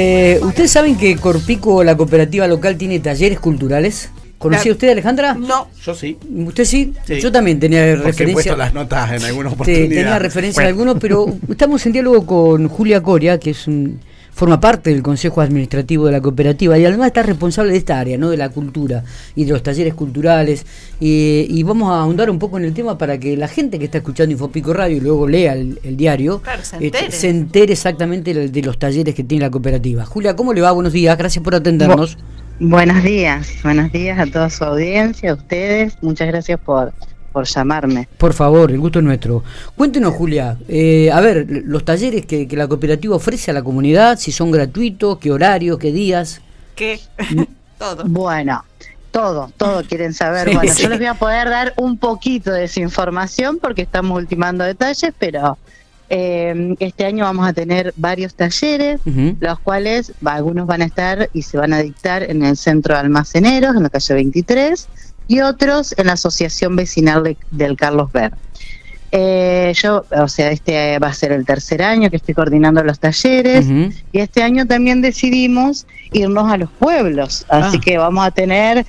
Eh, ¿Ustedes saben que Corpico, la cooperativa local, tiene talleres culturales? ¿Conocía usted, Alejandra? No. Yo sí. ¿Usted sí? Sí. Yo también tenía Porque he referencia. puesto las notas en alguna Sí, oportunidad. tenía referencia Bueno, a algunos, pero estamos en diálogo con Julia Coria, que es un, forma parte del Consejo Administrativo de la cooperativa y además está responsable de esta área, ¿no? de la cultura y de los talleres culturales. Y, y vamos a ahondar un poco en el tema para que la gente que está escuchando Infopico Radio y luego lea el, el diario Claro, se entere. se entere exactamente de, de los talleres que tiene la cooperativa. Julia, ¿cómo le va? Buenos días, gracias por atendernos. Buenos días, buenos días a toda su audiencia, a ustedes. Muchas gracias por, por llamarme. Por favor, el gusto es nuestro. Cuéntenos, Julia, eh, a ver, los talleres que, que la cooperativa ofrece a la comunidad, si son gratuitos, qué horario, qué días. ¿Qué? Todo. Bueno, todo, todo quieren saber. Sí, Bueno, sí. yo les voy a poder dar un poquito de esa información porque estamos ultimando detalles, pero eh, este año vamos a tener varios talleres, los cuales algunos van a estar y se van a dictar en el centro de almaceneros, en la calle 23, y otros en la Asociación Vecinal de- del Carlos Ver. Eh, yo, o sea, este va a ser el tercer año que estoy coordinando los talleres. Y este año también decidimos irnos a los pueblos, así Ah. que vamos a tener,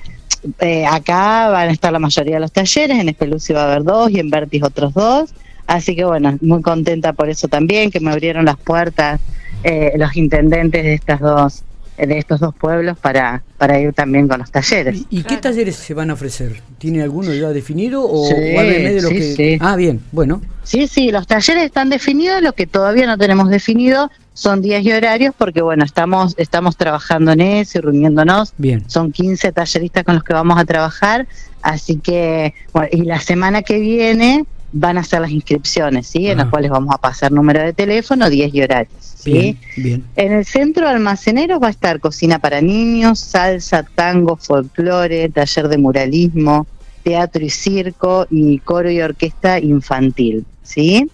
eh, acá van a estar la mayoría de los talleres, en Espelucio va a haber dos y en Vertis otros dos, así que bueno, muy contenta por eso también, que me abrieron las puertas eh, los intendentes de estas dos de estos dos pueblos para, para ir también con los talleres. ¿Y, y qué talleres se van a ofrecer? ¿Tiene alguno ya definido o, Sí, de lo sí, que... sí. Ah, bien, bueno. Sí, sí, los talleres están definidos, lo que todavía no tenemos definido son días y horarios porque bueno, estamos estamos trabajando en eso y reuniéndonos Bien. son 15 talleristas con los que vamos a trabajar, así que, bueno, y la semana que viene van a ser las inscripciones, ¿sí? En Ah. las cuales vamos a pasar número de teléfono, 10 y horarios, ¿sí? Bien, bien. En el centro de almaceneros va a estar cocina para niños, salsa, tango, folclore, taller de muralismo, teatro y circo y coro y orquesta infantil, ¿sí?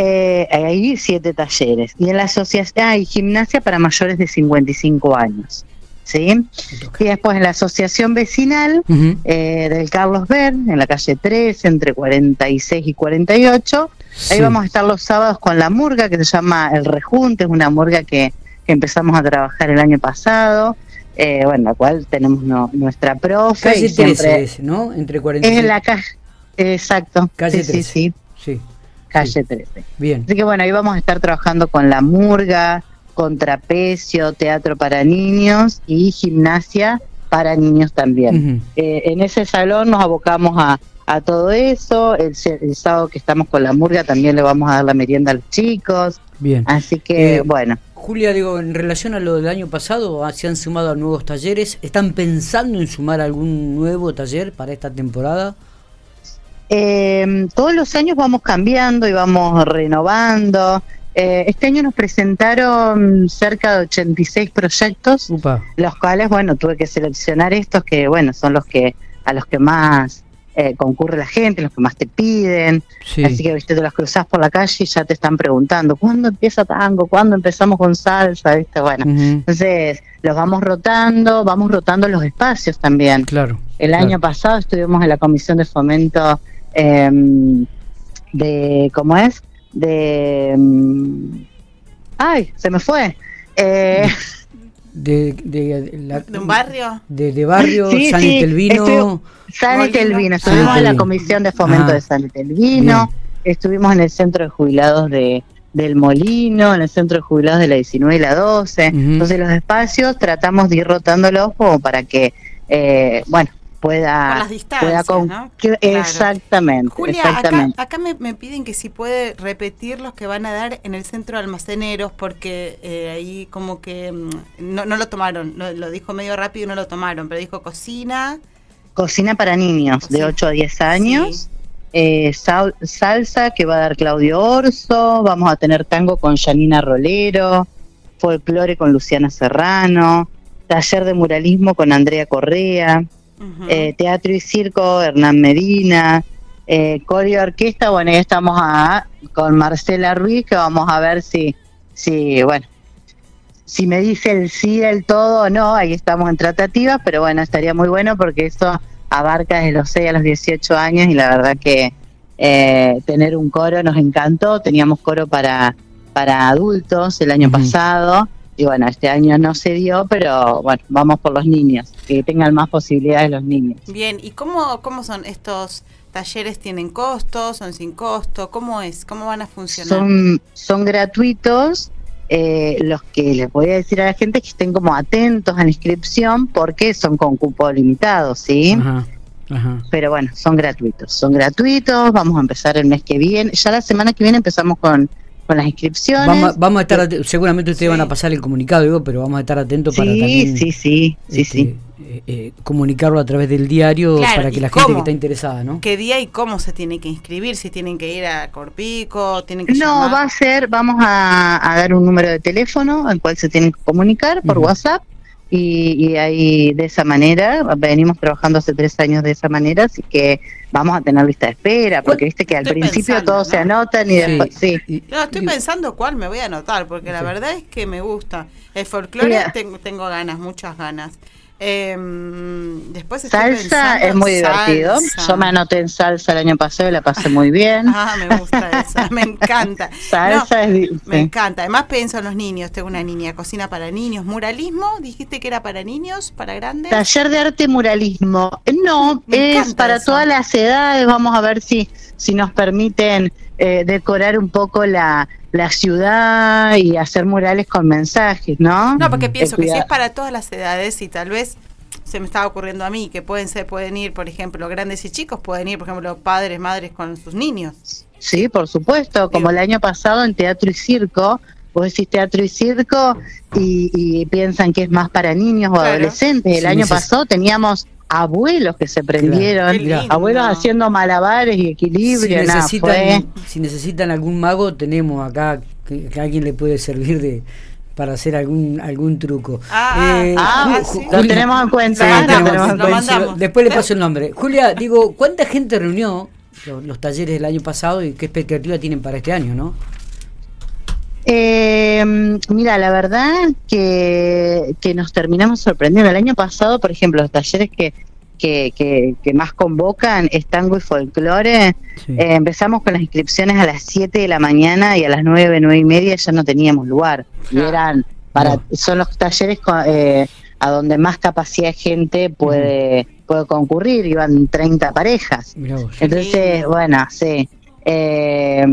Eh, hay siete talleres. Y en la asociación hay gimnasia para mayores de 55 años, ¿sí? Y después en la asociación vecinal Ujú. eh, del Carlos Ver, en la calle 3, entre 46 y 48. Ahí Sí. vamos a estar los sábados con la murga, que se llama El Rejunte, es una murga que, que empezamos a trabajar el año pasado, eh, bueno, la cual tenemos no- nuestra profe. Calle y siempre 13 es, ¿no? Entre 40 es la calle, exacto, Calle sí, 13. sí, sí, Sí, calle 13. bien. Así que bueno, ahí vamos a estar trabajando con la murga, con trapecio, teatro para niños y gimnasia para niños también. Eh, en ese salón nos abocamos a, a todo eso. El, el sábado que estamos con la murga también le vamos a dar la merienda a los chicos. Bien. Así que Eh, bueno, Julia, digo, en relación a lo del año pasado, ah, se han sumado a nuevos talleres. ¿Están pensando en sumar algún nuevo taller para esta temporada? eh, todos los años vamos cambiando y vamos renovando. Eh, este año nos presentaron cerca de 86 proyectos. Upa. los cuales, bueno, tuve que seleccionar estos que, bueno, son los que a los que más eh, concurre la gente, los que más te piden. Sí. Así que, viste, te los cruzás por la calle y ya te están preguntando, ¿cuándo empieza tango? ¿Cuándo empezamos con salsa? ¿Viste? Bueno, entonces los vamos rotando, vamos rotando los espacios también. Claro. El claro. año pasado estuvimos en la comisión de fomento em, de, ¿cómo es? De... em, ay, se me fue. Eh, De, de, de la- ¿De un barrio? De, de barrio, Sí, San sí, Etelvino. San. Etelvino, San estuvimos en la comisión de fomento Ah. de San Etelvino, estuvimos en el centro de jubilados de del Molino, en el centro de jubilados de la 19 y la 12. Ujú. Entonces los espacios tratamos de ir rotándolos como para que, eh, bueno, pueda... Por las distancias, pueda con- ¿no? que- Claro. Exactamente, Julia, acá, exactamente. acá me, me piden que si puede repetir los que van a dar en el centro de almaceneros, porque eh, ahí como que mm, no, no lo tomaron, lo, lo dijo medio rápido y no lo tomaron, pero dijo cocina, Cocina para niños Cocina. de 8 a 10 años. eh, sal- salsa que va a dar Claudio Orso, vamos a tener tango con Janina Rolero, folclore con Luciana Serrano, taller de muralismo con Andrea Correa, eh, teatro y circo Hernán Medina, eh, coreo orquesta, bueno, ya estamos a, con Marcela Ruiz, que vamos a ver si, si, bueno, si me dice el sí del todo o no, ahí estamos en tratativas, pero bueno, estaría muy bueno porque eso abarca desde los 6 a los 18 años y la verdad que eh, tener un coro nos encantó, teníamos coro para, para adultos el año pasado y bueno, este año no se dio, pero bueno, vamos por los niños, que tengan más posibilidades los niños. Bien, ¿y cómo, cómo son estos talleres? ¿Tienen costo? ¿Son sin costo? ¿Cómo es? ¿Cómo van a funcionar? Son, son gratuitos. Eh, los que les voy a decir a la gente que estén como atentos a la inscripción porque son con cupo limitado, ¿sí? Ajá, ajá. Pero bueno, son gratuitos, son gratuitos, vamos a empezar el mes que viene, ya la semana que viene empezamos con, con las inscripciones. Vamos, vamos a estar, ate- seguramente ustedes van a pasar el comunicado, digo, pero vamos a estar atentos para sí, también sí, sí, sí, este, sí. eh, eh, comunicarlo a través del diario Claro, para que ¿y la gente cómo? que está interesada, ¿no? ¿Qué día y cómo se tiene que inscribir? Si tienen que ir a Corpico, tienen que No, llamar. va a ser, vamos a, a dar un número de teléfono al cual se tienen que comunicar por Ujú. WhatsApp y, y ahí de esa manera, venimos trabajando hace tres años de esa manera, así que vamos a tener lista de espera, porque viste que al Estoy principio pensando, todos se ¿no? anotan y después, sí. No, estoy pensando cuál me voy a anotar, porque la Sí. verdad es que me gusta. El folclore tengo, tengo ganas, muchas ganas. Em, después Salsa es muy divertido. salsa. Yo me anoté en salsa el año pasado y la pasé muy bien. Ah, me gusta esa, me encanta. Salsa es di- Me encanta. Además pienso en los niños. Tengo una niña, cocina para niños, muralismo. Dijiste que era para niños, para grandes. Taller de arte muralismo. No, Me es para eso. todas las edades. Vamos a ver si, si nos permiten eh, decorar un poco la, la ciudad y hacer murales con mensajes, ¿no? No, porque pienso que si es para todas las edades y tal vez se me estaba ocurriendo a mí que pueden ser, pueden ir, por ejemplo, grandes y chicos, pueden ir, por ejemplo, padres, madres con sus niños. Sí, por supuesto. Como el año pasado en Teatro y Circo, vos decís Teatro y Circo y, y piensan que es más para niños o Claro. adolescentes. El Sí, año pasado teníamos abuelos que se prendieron, abuelos haciendo malabares y si, equilibrio. nada, necesitan, fue- si necesitan algún mago, tenemos acá que, que alguien le puede servir de para hacer algún algún truco. Ah, Eh, ah, Ju- sí. Ju- lo tenemos en cuenta. Sí, tenemos en. Después le paso el nombre. Julia, digo, ¿cuánta gente reunió los, los talleres del año pasado y qué expectativa tienen para este año, no? Eh, mira, la verdad que, que nos terminamos sorprendiendo. El año pasado, por ejemplo, los talleres que, que, que, que más convocan es tango y folclore. Sí. Eh, empezamos con las inscripciones a las 7 de la mañana y a las 9, 9 y media ya no teníamos lugar. Y Claro. eran, para, No. son los talleres eh, a donde más capacidad de gente puede, puede concurrir. Iban 30 parejas. Mirá vos. Entonces, bueno, sí. Eh,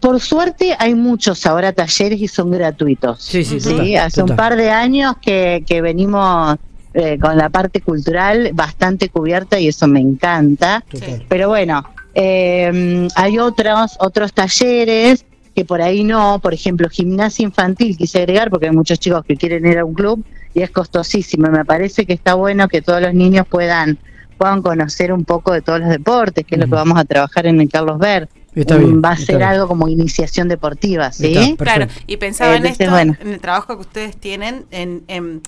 por suerte hay muchos ahora talleres y son gratuitos. Sí, sí, total, Sí, hace un par de años que, que venimos eh, con la parte cultural bastante cubierta y eso me encanta. Total. Pero bueno, eh, hay otros, otros talleres que por ahí no, por ejemplo, gimnasia infantil quise agregar porque hay muchos chicos que quieren ir a un club y es costosísimo. y Me parece que está bueno que todos los niños puedan puedan conocer un poco de todos los deportes, que es lo que vamos a trabajar en el Carlos Ver. Está bien, Va a está ser bien. algo como iniciación deportiva, ¿sí? Está. Claro, y pensaba en esto, bueno. en el trabajo que ustedes tienen, en, en-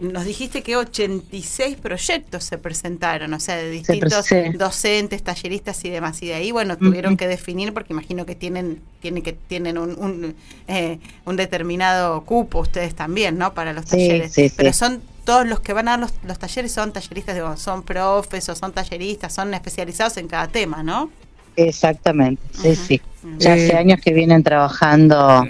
nos dijiste que 86 proyectos se presentaron, o sea, de distintos sí. docentes, talleristas y demás, y de ahí, bueno, tuvieron Ujú. que definir, porque imagino que tienen, tienen que tienen un, un, eh, un determinado cupo ustedes también, ¿no? Para los Sí, talleres. sí, sí. Pero son todos los que van a dar los, los talleres son talleristas, digo, son profes o son talleristas, son especializados en cada tema, ¿no? Exactamente, sí, sí. Ya Eh, hace años que vienen trabajando.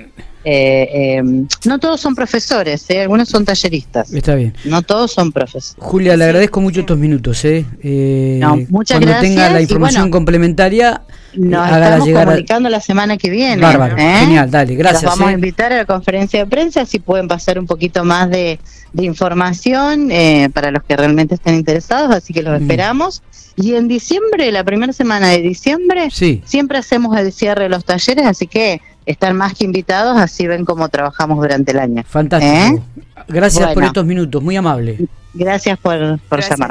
eh, eh, no todos son profesores, ¿eh? algunos son talleristas. Está bien. No todos son profesores. Julia, le agradezco mucho sí. estos minutos. ¿eh? Eh, No, muchas cuando gracias, tenga la información bueno, complementaria, eh, Nos hágala estamos llegar a... comunicando la semana que viene. Bárbaro, ¿eh? genial, dale, gracias. Los vamos a ¿eh? invitar a la conferencia de prensa si pueden pasar un poquito más de, de información eh, para los que realmente estén interesados, así que los Mm. esperamos. Y en diciembre, la primera semana de diciembre, Sí, siempre hacemos el cierre de los talleres, así que están más que invitados, así ven cómo trabajamos durante el año. fantástico. ¿Eh? Gracias por estos minutos, muy amable. Gracias por, por Gracias. llamar.